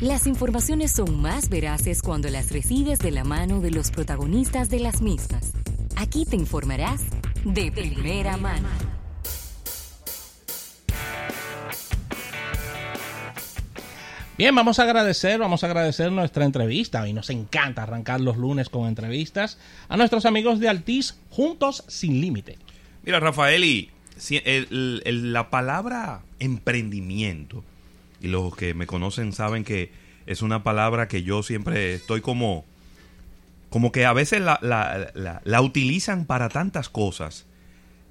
Las informaciones son más veraces cuando las recibes de la mano de los protagonistas de las mismas. Aquí te informarás de primera mano. Bien, vamos a agradecer, vamos a agradecer nuestra entrevista y nos encanta arrancar los lunes con entrevistas a nuestros amigos de Altiz Juntos Sin Límite. Mira, Rafael, y la palabra emprendimiento, y los que me conocen saben que es una palabra que yo siempre estoy como, como que a veces la, la, utilizan para tantas cosas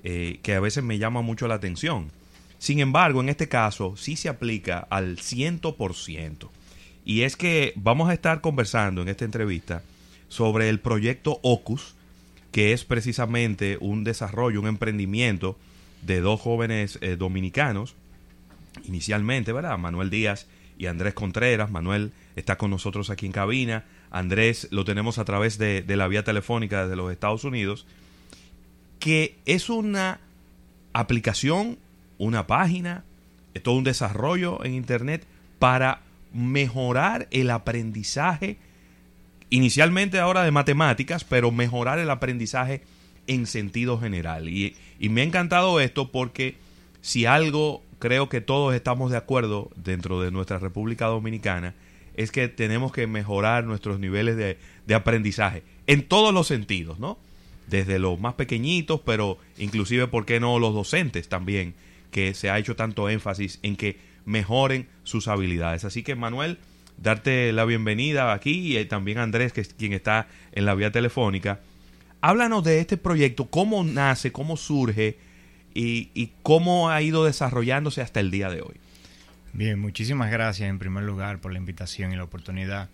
eh, que a veces me llama mucho la atención. Sin embargo, en este caso sí se aplica al 100%. Y es que vamos a estar conversando en esta entrevista sobre el proyecto OCUS, que es precisamente un desarrollo, un emprendimiento de dos jóvenes eh, dominicanos, inicialmente, ¿verdad? Manuel Díaz y Andrés Contreras. Manuel está con nosotros aquí en cabina. Andrés lo tenemos a través de, la vía telefónica desde los Estados Unidos, que es una aplicación una página, todo un desarrollo en Internet para mejorar el aprendizaje, inicialmente ahora de matemáticas, pero mejorar el aprendizaje en sentido general. Y me ha encantado esto porque si algo creo que todos estamos de acuerdo dentro de nuestra República Dominicana, es que tenemos que mejorar nuestros niveles de, de aprendizaje en todos los sentidos, ¿no? Desde los más pequeñitos, pero inclusive, ¿por qué no los docentes también? que se ha hecho tanto énfasis en que mejoren sus habilidades. Así que Manuel, darte la bienvenida aquí y también a Andrés, que es quien está en la vía telefónica. Háblanos de este proyecto, cómo nace, cómo surge y, cómo ha ido desarrollándose hasta el día de hoy. Bien, muchísimas gracias en primer lugar por la invitación y la oportunidad.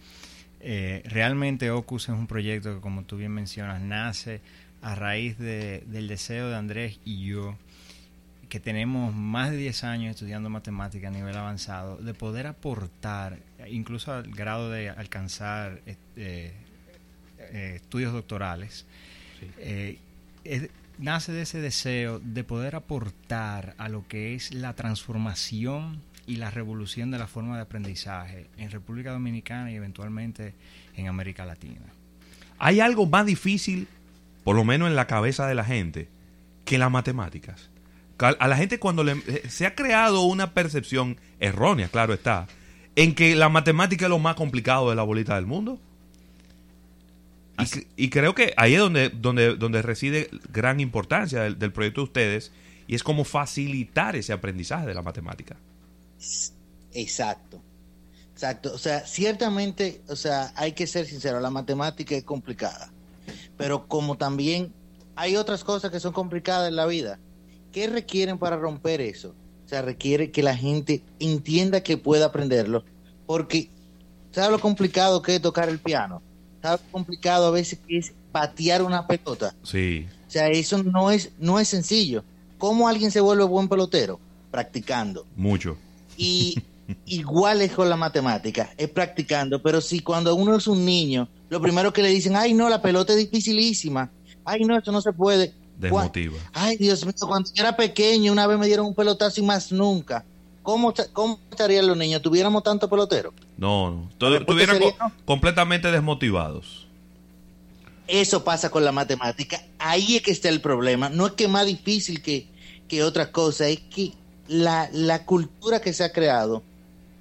Eh, realmente Ocus es un proyecto que, como tú bien mencionas, nace a raíz del deseo de Andrés y yo que tenemos más de 10 años estudiando matemática a nivel avanzado, de poder aportar, incluso al grado de alcanzar eh, eh, estudios doctorales, eh, nace de ese deseo de poder aportar a lo que es la transformación y la revolución de la forma de aprendizaje en República Dominicana y eventualmente en América Latina. ¿Hay algo más difícil, por lo menos en la cabeza de la gente, que las matemáticas? a la gente cuando le, eh, se ha creado una percepción errónea, claro está, en que la matemática es lo más complicado de la bolita del mundo. Y, creo que ahí es donde, donde, donde reside gran importancia del, proyecto de ustedes y es como facilitar ese aprendizaje de la matemática. Exacto. Exacto. O sea, ciertamente, o sea, hay que ser sincero, la matemática es complicada. Pero como también hay otras cosas que son complicadas en la vida. ¿Qué requieren para romper eso? O sea, requiere que la gente entienda que pueda aprenderlo, porque ¿sabes lo complicado que es tocar el piano? ¿Sabes lo complicado a veces que es patear una pelota? Sí. O sea, eso no es, no es sencillo. ¿Cómo alguien se vuelve buen pelotero? Practicando. Mucho. Y igual es con la matemática, es practicando, pero si cuando uno es un niño, lo primero que le dicen, ay no, la pelota es dificilísima, ay no, esto no se puede, Desmotiva. Ay, Dios mío, cuando yo era pequeño, una vez me dieron un pelotazo y más nunca. ¿Cómo, cómo estarían los niños? ¿Tuviéramos tanto pelotero? No, no. Estuvieran completamente desmotivados. Eso pasa con la matemática. Ahí es que está el problema. No es que más difícil que, que otra cosa, es que la, la cultura que se ha creado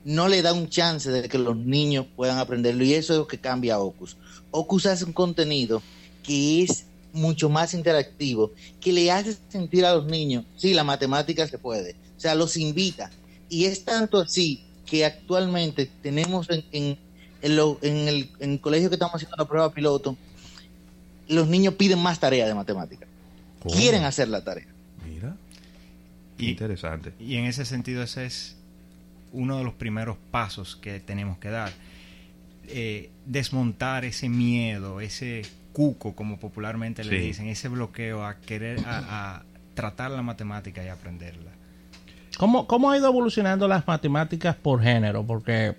no le da un chance de que los niños puedan aprenderlo. Y eso es lo que cambia a Ocus. Ocus hace un contenido que es mucho más interactivo, que le hace sentir a los niños, sí, la matemática se puede, o sea, los invita. Y es tanto así que actualmente tenemos en, en, en, el, colegio que estamos haciendo la prueba piloto, los niños piden más tareas de matemática. Quieren hacer la tarea. Mira. interesante. Y en ese sentido ese es uno de los primeros pasos que tenemos que dar. Eh, desmontar ese miedo, ese cuco, como popularmente le dicen, ese bloqueo a querer a, tratar la matemática y aprenderla. ¿Cómo, ¿Cómo ha ido evolucionando las matemáticas por género? Porque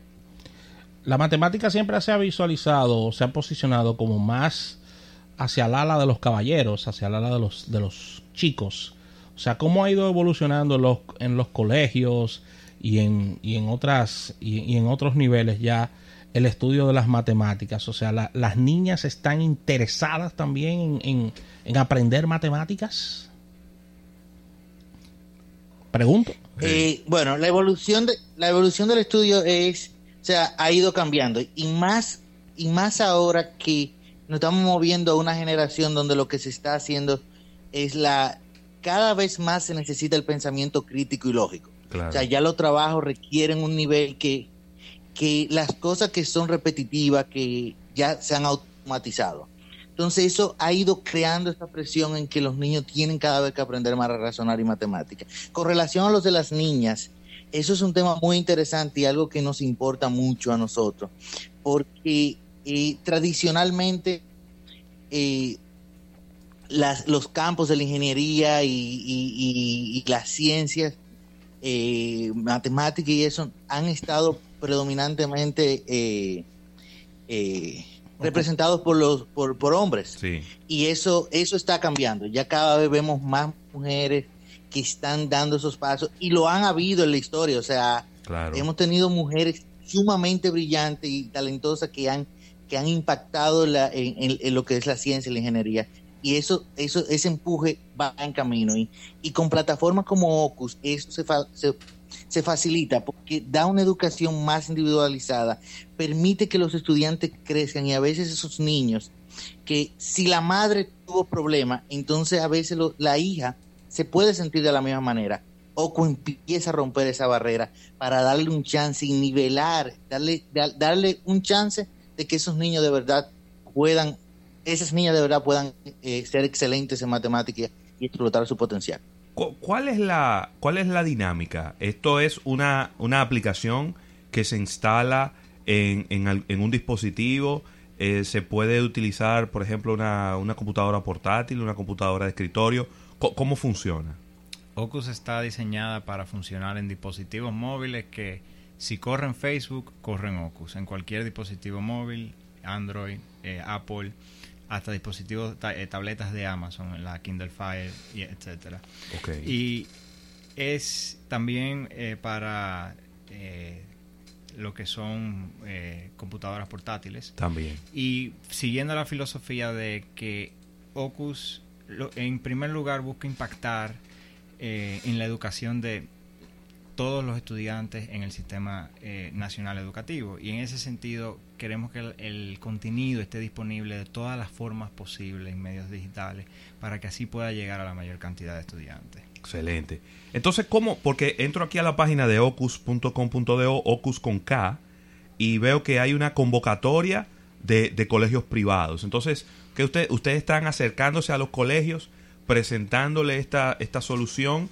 la matemática siempre se ha visualizado, se ha posicionado como más hacia el ala de los caballeros, hacia el ala de los, de los chicos. O sea, ¿cómo ha ido evolucionando los, en los colegios y en, y en otras y, en otros niveles ya el estudio de las matemáticas. O sea, las niñas están interesadas también en, en, aprender matemáticas. Pregunto. Eh, bueno, la evolución de la evolución del estudio es, o sea, ha ido cambiando y más y más ahora que nos estamos moviendo a una generación donde lo que se está haciendo es la cada vez más se necesita el pensamiento crítico y lógico. O sea, ya los trabajos requieren un nivel que, que las cosas que son repetitivas, que ya se han automatizado. Entonces eso ha ido creando esta presión en que los niños tienen cada vez que aprender más a razonar y matemática. Con relación a los de las niñas, eso es un tema muy interesante y algo que nos importa mucho a nosotros, porque eh, tradicionalmente eh, los campos de la ingeniería y, las ciencias, eh, matemáticas y eso, han estado predominantemente eh, representados por los por, por hombres. Y eso, eso está cambiando. Ya cada vez vemos más mujeres que están dando esos pasos y lo han habido en la historia. O sea, hemos tenido mujeres sumamente brillantes y talentosas que han que han impactado en, lo que es la ciencia y la ingeniería y eso, eso, ese empuje va en camino. Y, y con plataformas como Ocus, eso se, se, facilita porque da una educación más individualizada, permite que los estudiantes crezcan y a veces esos niños, que si la madre tuvo problemas, entonces a veces la hija se puede sentir de la misma manera. Ocu empieza a romper esa barrera para darle un chance y nivelar, darle, darle un chance de que esos niños de verdad puedan esas niñas de verdad puedan eh, ser excelentes en matemáticas y explotar su potencial. ¿Cuál es la, cuál es la dinámica? Esto es una, una aplicación que se instala en, en, un dispositivo. Eh, se puede utilizar, por ejemplo, una, una, computadora portátil, una computadora de escritorio. ¿Cómo, funciona? Ocus está diseñada para funcionar en dispositivos móviles que si corren Facebook, corren Ocus. En cualquier dispositivo móvil, Android, eh, Apple hasta dispositivos, eh, tabletas de Amazon, la Kindle Fire, y etcétera. Y es también eh, para eh, lo que son computadoras portátiles. También. Y siguiendo la filosofía de que Ocus, en primer lugar, busca impactar en la educación de todos los estudiantes en el sistema eh, nacional educativo. Y en ese sentido queremos que el, contenido esté disponible de todas las formas posibles en medios digitales para que así pueda llegar a la mayor cantidad de estudiantes. Excelente. Entonces, ¿cómo? Porque entro aquí a la página de ocus.com.do, ocus con K, y veo que hay una convocatoria de, de colegios privados. Entonces, que usted, ustedes están acercándose a los colegios, presentándole esta, esta solución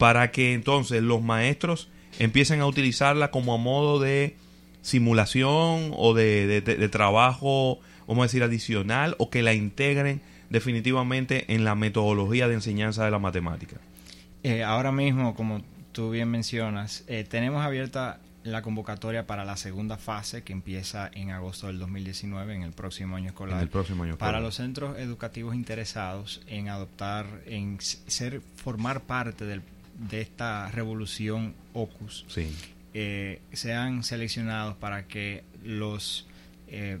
para que entonces los maestros empiecen a utilizarla como a modo de simulación o de, trabajo, vamos a decir, adicional, o que la integren definitivamente en la metodología de enseñanza de la matemática? Eh, ahora mismo, como tú bien mencionas, eh, tenemos abierta la convocatoria para la segunda fase que empieza en agosto del 2019, en el próximo año escolar. el próximo año Para los centros educativos interesados en adoptar, en ser, formar parte del de esta revolución Ocus eh, sean seleccionados para que los eh,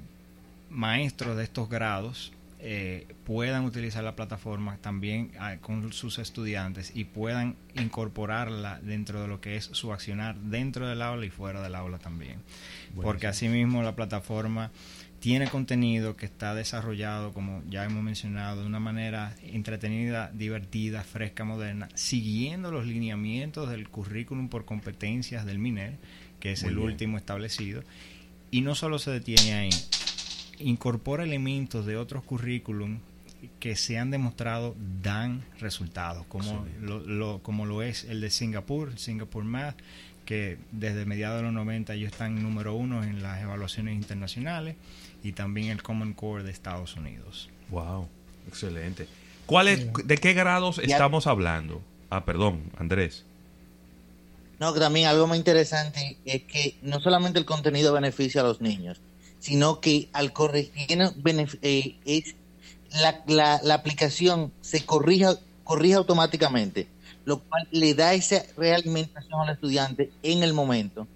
maestros de estos grados eh, puedan utilizar la plataforma también ah, con sus estudiantes y puedan incorporarla dentro de lo que es su accionar dentro del aula y fuera del aula también. Porque asimismo la plataforma tiene contenido que está desarrollado, como ya hemos mencionado, de una manera entretenida, divertida, fresca, moderna, siguiendo los lineamientos del currículum por competencias del MINER, que es el último establecido. Y no solo se detiene ahí, incorpora elementos de otros currículum que se han demostrado dan resultados, como lo, como lo es el de Singapur, Singapur Math, que desde mediados de los 90 ellos están número uno en las evaluaciones internacionales y también el Common Core de Estados Unidos. Wow, excelente. ¿Cuál es, ¿De qué grados estamos hablando? Ah, perdón, Andrés. No, que también algo muy interesante es que no solamente el contenido beneficia a los niños, sino que al corregir eh, es la, la, aplicación se corrija, corrige automáticamente lo cual le da esa realimentación al estudiante en el momento.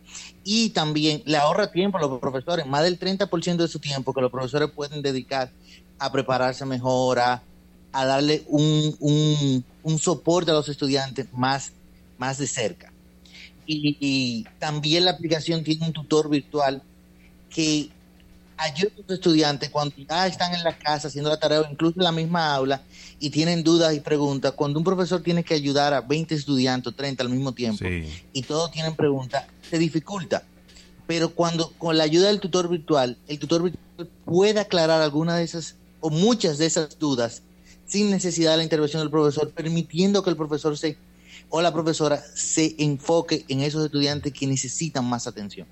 Y también le ahorra tiempo a los profesores, más del 30% de su tiempo que los profesores pueden dedicar a prepararse mejor, a, darle un, soporte a los estudiantes más, más de cerca. Y, también la aplicación tiene un tutor virtual que ayuda a los estudiantes cuando ya están en la casa haciendo la tarea o incluso en la misma aula y tienen dudas y preguntas. Cuando un profesor tiene que ayudar a 20 estudiantes o 30 al mismo tiempo y todos tienen preguntas, se dificulta. Pero cuando con la ayuda del tutor virtual, el tutor virtual puede aclarar algunas de esas o muchas de esas dudas sin necesidad de la intervención del profesor, permitiendo que el profesor se o la profesora se enfoque en esos estudiantes que necesitan más atención.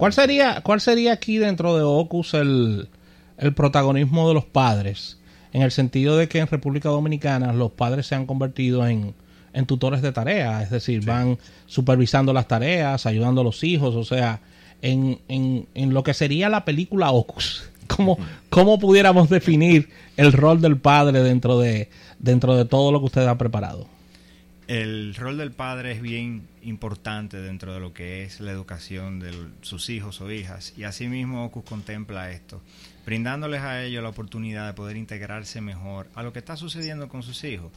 ¿Cuál sería, cuál sería aquí dentro de Ocus el, el protagonismo de los padres? En el sentido de que en República Dominicana los padres se han convertido en, en tutores de tareas, es decir, van supervisando las tareas, ayudando a los hijos, o sea, en, en, en lo que sería la película Ocus. ¿Cómo, ¿Cómo pudiéramos definir el rol del padre dentro de, dentro de todo lo que usted ha preparado? El rol del padre es bien importante dentro de lo que es la educación de sus hijos o hijas y asimismo Ocus contempla esto, brindándoles a ellos la oportunidad de poder integrarse mejor a lo que está sucediendo con sus hijos.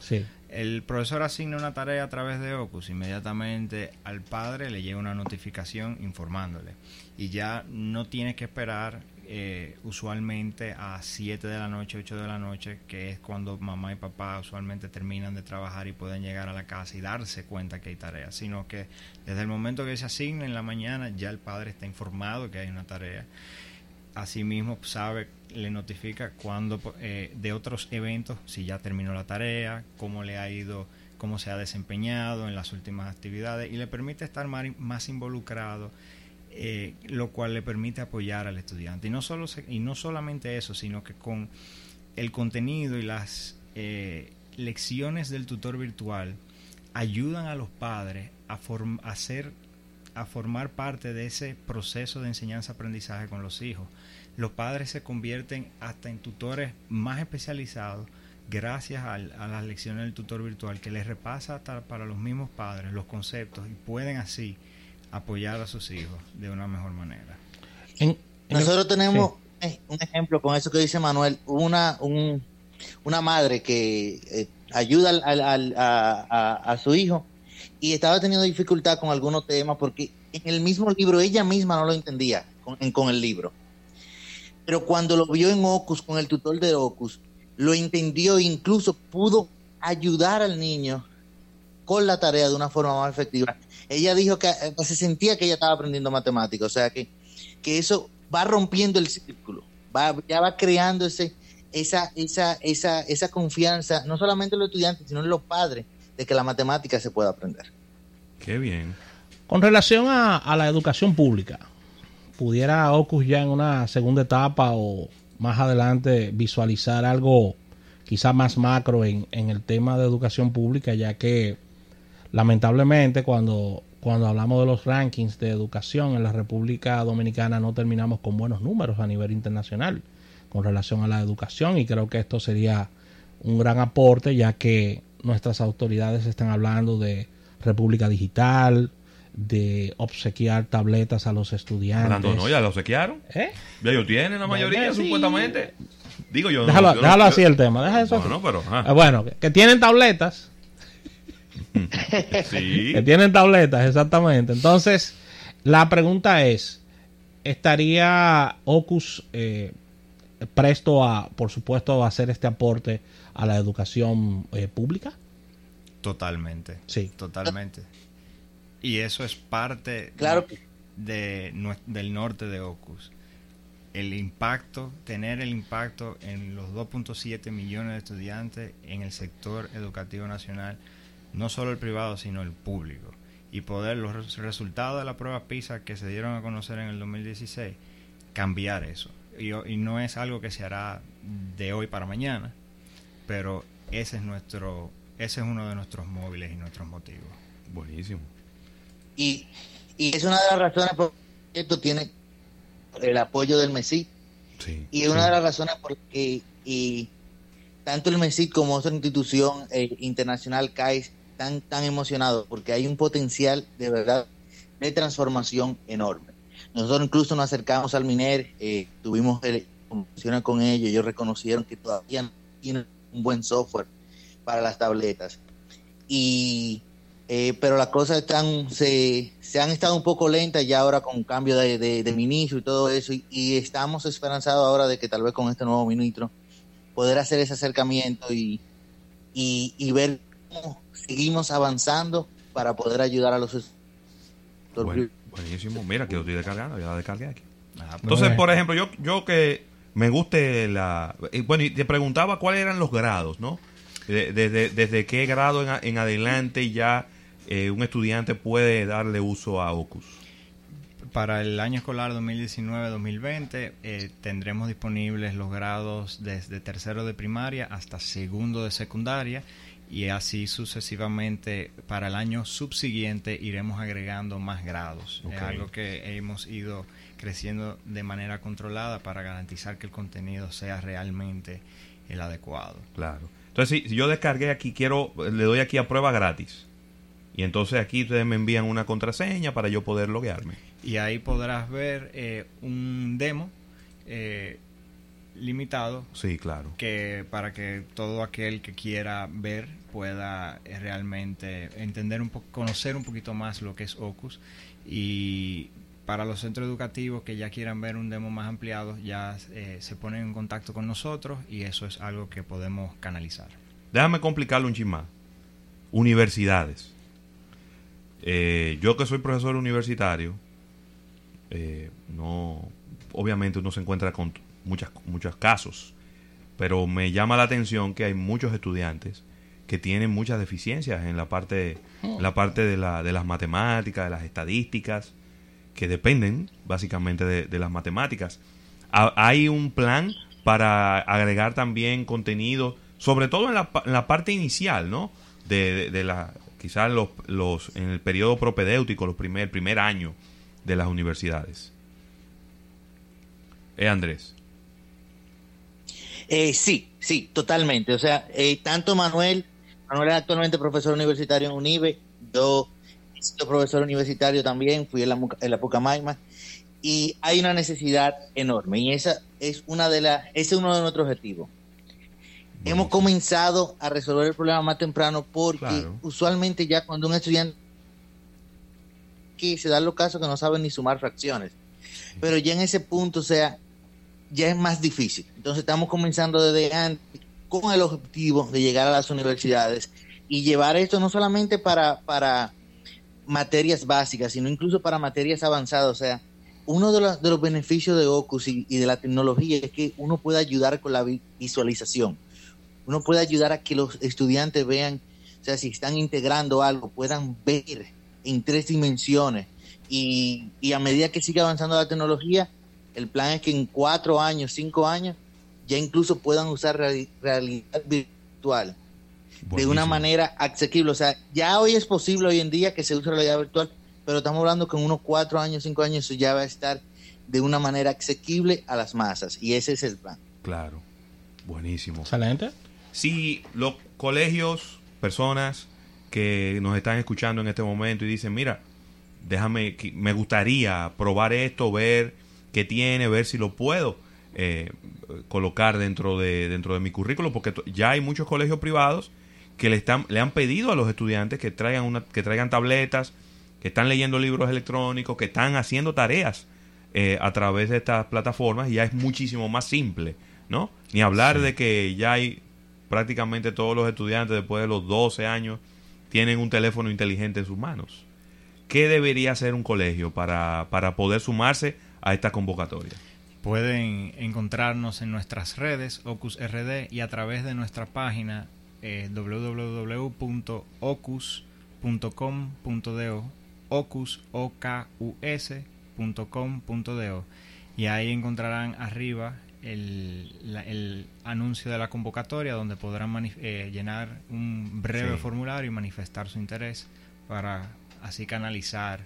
El profesor asigna una tarea a través de Ocus, inmediatamente al padre le llega una notificación informándole y ya no tiene que esperar eh, usualmente a 7 de la noche, 8 de la noche, que es cuando mamá y papá usualmente terminan de trabajar y pueden llegar a la casa y darse cuenta que hay tareas, sino que desde el momento que se asigna en la mañana ya el padre está informado que hay una tarea. Asimismo sabe, le notifica cuando eh, de otros eventos, si ya terminó la tarea, cómo le ha ido, cómo se ha desempeñado en las últimas actividades y le permite estar más involucrado eh, lo cual le permite apoyar al estudiante. Y no, solo y no solamente eso, sino que con el contenido y las eh, lecciones del tutor virtual ayudan a los padres a, hacer, a formar parte de ese proceso de enseñanza-aprendizaje con los hijos. Los padres se convierten hasta en tutores más especializados gracias a, a las lecciones del tutor virtual que les repasa hasta para los mismos padres los conceptos y pueden así apoyar a sus hijos de una mejor manera. Nosotros tenemos un ejemplo con eso que dice Manuel, una, una madre que eh, ayuda a, su hijo y estaba teniendo dificultad con algunos temas porque en el mismo libro ella misma no lo entendía con, con el libro. Pero cuando lo vio en Ocus, con el tutor de Ocus, lo entendió e incluso pudo ayudar al niño con la tarea de una forma más efectiva ella dijo que eh, se sentía que ella estaba aprendiendo matemáticas, o sea que, que eso va rompiendo el círculo, va, ya va creando ese, esa, esa, esa, esa confianza, no solamente en los estudiantes, sino en los padres, de que la matemática se pueda aprender. Qué bien. Con relación a, la educación pública, ¿pudiera Ocus ya en una segunda etapa o más adelante visualizar algo quizá más macro en, en el tema de educación pública, ya que lamentablemente cuando, cuando hablamos de los rankings de educación en la República Dominicana no terminamos con buenos números a nivel internacional con relación a la educación y creo que esto sería un gran aporte ya que nuestras autoridades están hablando de República Digital, de obsequiar tabletas a los estudiantes. no, ya lo obsequiaron. ¿Eh? Ya ellos tienen la mayoría, supuestamente. Digo yo. Déjalo, déjalo así el tema. Deja eso. Bueno, pero, ah, bueno que, tienen tabletas Que tienen tabletas, exactamente. Entonces, la pregunta es, ¿estaría Ocus eh, presto a, por supuesto, a hacer este aporte a la educación eh, pública? Totalmente. Sí. Totalmente. Y eso es parte claro. de, del norte de Ocus. El impacto, tener el impacto en los 2.7 millones de estudiantes en el sector educativo nacional no solo el privado, sino el público. Y poder los resultados de la prueba PISA que se dieron a conocer en el 2016, cambiar eso. Y, y no es algo que se hará de hoy para mañana, pero ese es nuestro ese es uno de nuestros móviles y nuestros motivos. Buenísimo. Y, y es una de las razones por que esto tiene el apoyo del MESI. Sí, y es una de las razones por que y tanto el MESI como otra institución eh, internacional CAIS tan, tan emocionados porque hay un potencial de verdad de transformación enorme. Nosotros incluso nos acercamos al MINER, eh, tuvimos conversaciones con ellos, ellos reconocieron que todavía no tienen un buen software para las tabletas. Y eh, pero las cosas están, se, se, han estado un poco lentas ya ahora con cambio de, de, ministro y todo eso, y, estamos esperanzados ahora de que tal vez con este nuevo ministro poder hacer ese acercamiento y, y, ver cómo seguimos avanzando para poder ayudar a los buenísimo, mira que lo estoy descargando, ya la descargué aquí. Ah, pues Entonces, por ejemplo, yo, yo que me guste la... Eh, bueno, y te preguntaba cuáles eran los grados, ¿no? Desde, desde qué grado en, en adelante ya eh, un estudiante puede darle uso a Ocus? Para el año escolar 2019-2020 eh, tendremos disponibles los grados desde tercero de primaria hasta segundo de secundaria y así sucesivamente para el año subsiguiente iremos agregando más grados. Es algo que hemos ido creciendo de manera controlada para garantizar que el contenido sea realmente el adecuado. Claro. Entonces, si yo descargué aquí, quiero, le doy aquí a prueba gratis. Y entonces aquí ustedes me envían una contraseña para yo poder loguearme. Y ahí podrás ver eh, un demo eh, limitado. Sí, claro. Que para que todo aquel que quiera ver pueda eh, realmente entender un poco, conocer un poquito más lo que es Ocus. Y para los centros educativos que ya quieran ver un demo más ampliado, ya se ponen en contacto con nosotros y eso es algo que podemos canalizar. Déjame complicarlo un chismán. Universidades eh, yo que soy profesor universitario, eh, no, obviamente uno se encuentra con muchas, muchos casos, pero me llama la atención que hay muchos estudiantes que tienen muchas deficiencias en la parte, la parte de, la, de las matemáticas, de las estadísticas, que dependen básicamente de, las matemáticas. hay un plan para agregar también contenido, sobre todo en la, en la parte inicial, ¿no? De, de, la, quizás los, los, en el periodo propedéutico, los primer, el primer año de las universidades. ¿Eh, Andrés? Eh, sí, sí, totalmente. O sea, eh, tanto Manuel, Manuel es actualmente profesor universitario en UNIBE, yo soy profesor universitario también, fui en la, en la Pucamaima, y hay una necesidad enorme, y esa es una de las, ese es uno de nuestros objetivos. Hemos comenzado a resolver el problema más temprano porque usualmente ya cuando un estudiante que se da los casos que no saben ni sumar fracciones, pero ya en ese punto, o sea, ya es más difícil. Entonces estamos comenzando desde antes con el objetivo de llegar a las universidades y llevar esto no solamente para, para materias básicas, sino incluso para materias avanzadas. O sea, uno de los, de los beneficios de Ocus y, y de la tecnología es que uno puede ayudar con la visualización uno puede ayudar a que los estudiantes vean, o sea, si están integrando algo, puedan ver en tres dimensiones. Y, a medida que sigue avanzando la tecnología, el plan es que en cuatro años, cinco años, ya incluso puedan usar realidad virtual de una manera asequible. O sea, ya hoy es posible hoy en día que se use realidad virtual, pero estamos hablando que en unos cuatro años, cinco años, eso ya va a estar de una manera asequible a las masas. Y ese es el plan. Claro. Buenísimo. Excelente si los colegios, personas que nos están escuchando en este momento y dicen, mira, déjame, me gustaría probar esto, ver qué tiene, ver si lo puedo eh, colocar dentro de, dentro de mi currículo, porque ya hay muchos colegios privados que le, están, le han pedido a los estudiantes que traigan, una, que traigan tabletas, que están leyendo libros electrónicos, que están haciendo tareas eh, a través de estas plataformas y ya es muchísimo más simple, ¿no? Ni hablar de que ya hay prácticamente todos los estudiantes después de los 12 años tienen un teléfono inteligente en sus manos. ¿Qué debería hacer un colegio para, poder sumarse a esta convocatoria? Pueden encontrarnos en nuestras redes OcusRD y a través de nuestra página eh, www.ocus.com.do ocus.com.do y ahí encontrarán arriba el, anuncio de la convocatoria donde podrán eh, llenar un breve formulario y manifestar su interés para así canalizar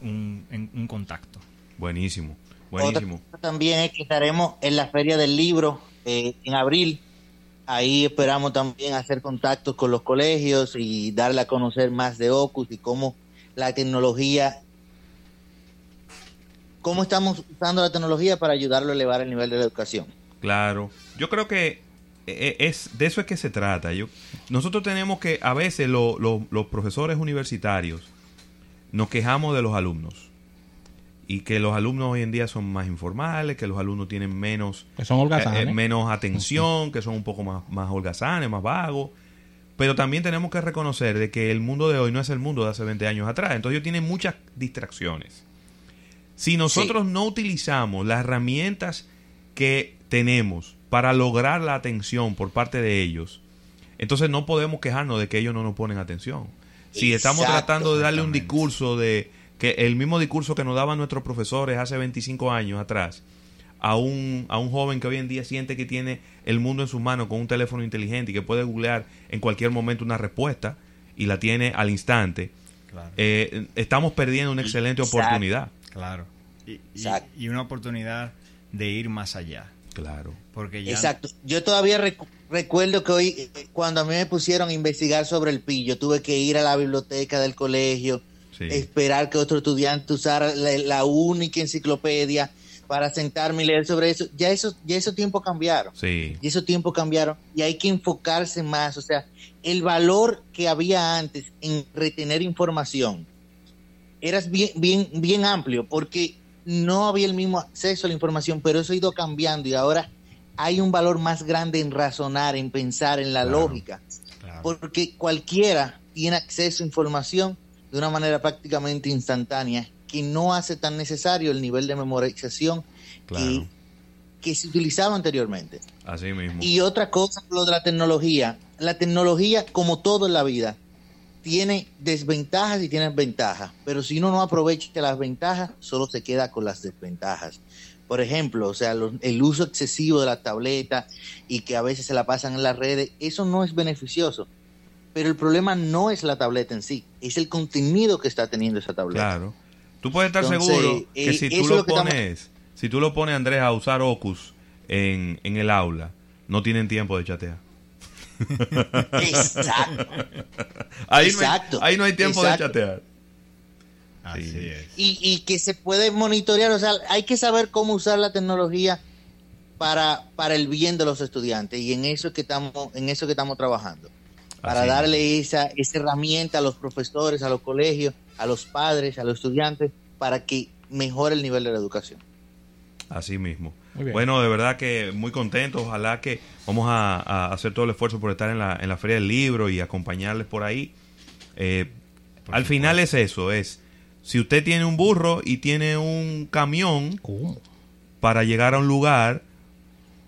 un, un contacto. Buenísimo, buenísimo. también es que estaremos en la Feria del Libro eh, en abril ahí esperamos también hacer contactos con los colegios y darle a conocer más de Ocus y cómo la tecnología, cómo estamos usando la tecnología para ayudarlo a elevar el nivel de la educación. Claro, yo creo que es de eso es que se trata. Yo, nosotros tenemos que, a veces los profesores universitarios nos quejamos de los alumnos y que los alumnos hoy en día son más informales, que los alumnos tienen menos, que son holgazanes. Eh, eh, menos atención, que son un poco más, más holgazanes, más vagos. Pero también tenemos que reconocer de que el mundo de hoy no es el mundo de hace 20 años atrás. Entonces ellos tienen muchas distracciones. Si nosotros no utilizamos las herramientas que tenemos para lograr la atención por parte de ellos, entonces no podemos quejarnos de que ellos no nos ponen atención. Si estamos tratando de darle un discurso de que el mismo discurso que nos daban nuestros profesores hace 25 años atrás, a un, a un joven que hoy en día siente que tiene el mundo en sus manos con un teléfono inteligente y que puede googlear en cualquier momento una respuesta y la tiene al instante, eh, estamos perdiendo una excelente oportunidad. Claro. Y, y, una oportunidad de ir más allá. Claro. Porque Exacto. Yo todavía recuerdo que hoy, eh, cuando a mí me pusieron a investigar sobre el pillo, tuve que ir a la biblioteca del colegio, esperar que otro estudiante usara la, única enciclopedia para sentarme y leer sobre eso. Ya eso, ya esos tiempos cambiaron. Sí. Y esos tiempos cambiaron. Y hay que enfocarse más. O sea, el valor que había antes en retener información era bien, bien, bien amplio, porque no había el mismo acceso a la información, pero eso ha ido cambiando y ahora hay un valor más grande en razonar, en pensar, en la lógica, porque cualquiera tiene acceso a información de una manera prácticamente instantánea que no hace tan necesario el nivel de memorización que, que, se utilizaba anteriormente. Así mismo. Y otra cosa, lo de la tecnología. La tecnología, como todo en la vida, tiene desventajas y tiene ventajas, pero si uno no aprovecha las ventajas, solo se queda con las desventajas. Por ejemplo, o sea, el uso excesivo de la tableta y que a veces se la pasan en las redes, eso no es beneficioso. Pero el problema no es la tableta en sí, es el contenido que está teniendo esa tableta. Claro. Tú puedes estar seguro que eh, si tú lo pones, si tú lo pones, Andrés, a usar Ocus en, en el aula, no tienen tiempo de chatear. Exacto. Ahí, No hay, no hay tiempo de chatear. Así es. Y, que se puede monitorear, o sea, hay que saber cómo usar la tecnología para, para el bien de los estudiantes y en eso que estamos, en eso que estamos trabajando. Para darle esa, esa herramienta a los profesores, a los colegios, a los padres, a los estudiantes, para que mejore el nivel de la educación. Así mismo. Bueno, de verdad que muy contento. Ojalá que vamos a, hacer todo el esfuerzo por estar en la, en la Feria del Libro y acompañarles por ahí. Eh, al final es eso, es si usted tiene un burro y tiene un camión para llegar a un lugar,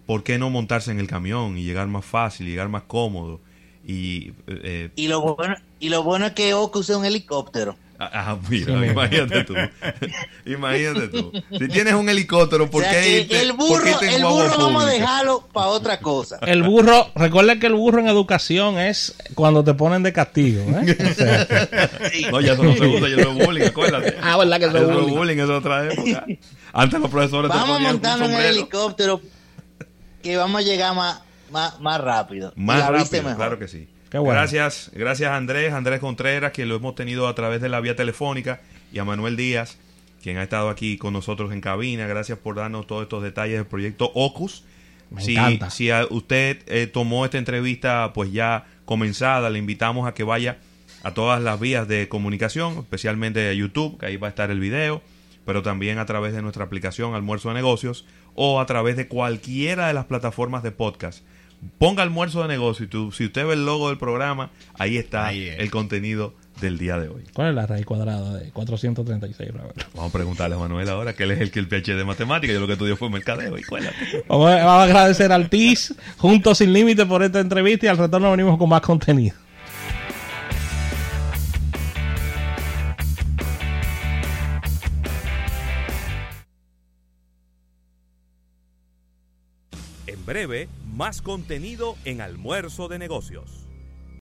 ¿por qué no montarse en el camión y llegar más fácil, llegar más cómodo? Y, eh, y, lo, bueno, y lo bueno es que Oku usa un helicóptero. Ah, mira, imagínate tú. imagínate tú. Si tienes un helicóptero, ¿por qué El burro, el burro vamos a dejarlo para otra cosa. El burro, recuerda que el burro en educación es cuando te ponen de castigo. ¿eh? No, ya eso no se usa, ya es bullying, acuérdate. Ah, ¿verdad que eso es bullying? bullying? es otra época. Antes los profesores Vamos montando en el helicóptero que vamos a llegar más, más, más rápido. Más rápido, claro que sí. Gracias, gracias Andrés, Andrés Contreras, que lo hemos tenido a través de la vía telefónica, y a Manuel Díaz, quien ha estado aquí con nosotros en cabina. Gracias por darnos todos estos detalles del proyecto Ocus. si, si usted eh, tomó esta entrevista pues ya comenzada, le invitamos a que vaya a todas las vías de comunicación, especialmente a YouTube, que ahí va a estar el video, pero también a través de nuestra aplicación Almuerzo de Negocios o a través de cualquiera de las plataformas de podcast ponga almuerzo de negocio y si usted ve el logo del programa, ahí está el contenido del día de hoy. ¿Cuál es la raíz cuadrada de 436, Vamos a preguntarle a Manuel ahora, que él es el que el PhD de matemáticas, yo lo que estudió fue mercadeo y Vamos, a agradecer al TIS, Juntos Sin Límite, por esta entrevista y al retorno venimos con más contenido. Breve, más contenido en Almuerzo de Negocios.